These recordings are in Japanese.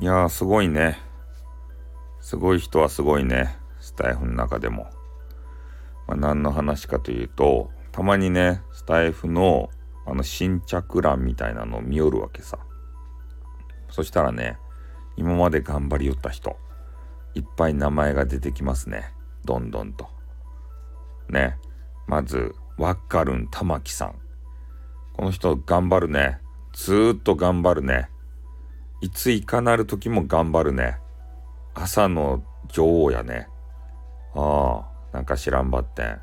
いやー、すごいね。すごい人はすごいね。スタイフの中でも。まあ、何の話かというと、たまにね、スタイフのあの新着欄みたいなのを見よるわけさ。そしたらね、今まで頑張りよった人、いっぱい名前が出てきますね。どんどんと。ね。まず、わっかるん玉木さん。この人頑張るね。ずーっと頑張るね。いついかなる時も頑張るね。朝の女王やね。ああ、なんか知らんばってん。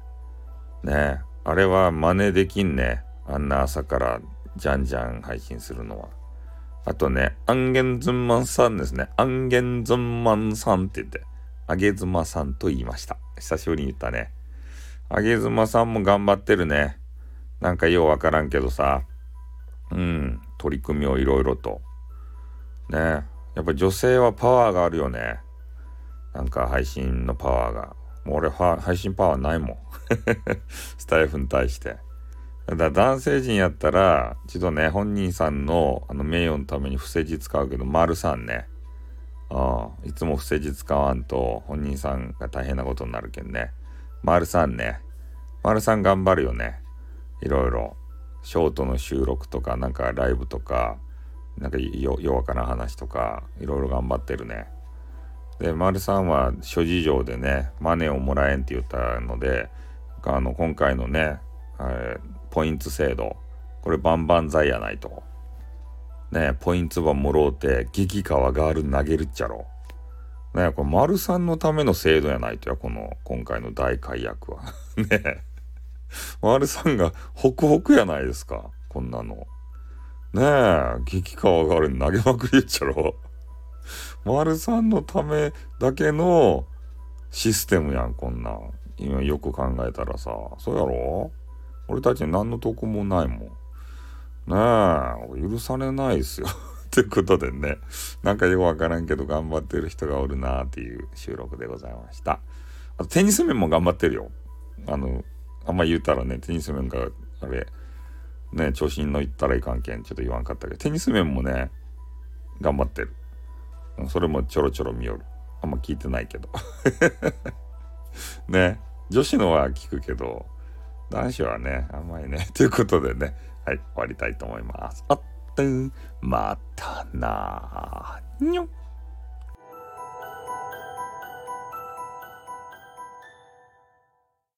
ねあれは真似できんね。あんな朝からじゃんじゃん配信するのは。あとね、アンゲンズンマンさんですね。アンゲンズンマンさんって言って、あげずまさんと言いました。久しぶりに言ったね。あげずまさんも頑張ってるね。なんかようわからんけどさ。うん、取り組みをいろいろと。ねやっぱ女性はパワーがあるよね。なんか配信のパワーが。もう俺配信パワーないもん。スタイフに対して。だから男性陣やったら、一度ね、本人さんのあの名誉のために不正字使うけど、丸さんね。ああ、いつも不正字使わんと本人さんが大変なことになるけんね。丸さんね。丸さん頑張るよね。いろいろ。ショートの収録とか、なんかライブとか、なんか弱かな話とか、いろいろ頑張ってるね。で、丸さんは諸事情でね、マネーをもらえんって言ったので、あの、今回のね、えー、ポイント制度、これ万々歳やないと。ね、ポイントばもろうて、激川ガール投げるっちゃろ。ね、これ丸さんのための制度やないとや、この、今回の大解約は。ね。丸さんがホクホクやないですか、こんなの。ねえ、激川ガールに投げまくりっちゃろ。丸さんのためだけのシステムやん、こんなん。今よく考えたらさ、そうやろ？俺たち何の得もないもん。ねえ、許されないですよ。ということでね、なんかよくわからんけど頑張ってる人がおるなっていう収録でございました。あとテニス面も頑張ってるよ。あの、あんま言うたらね、テニス面が、あれ、ね、調子に乗ったらいかんけん、ちょっと言わんかったけど、テニス面もね、頑張ってる。それもちょろちょろ見よる。あんま聞いてないけど。ね、女子のは聞くけど、男子はね、あんまりね。ということでね、はい、終わりたいと思います。あっと、またなにょっ。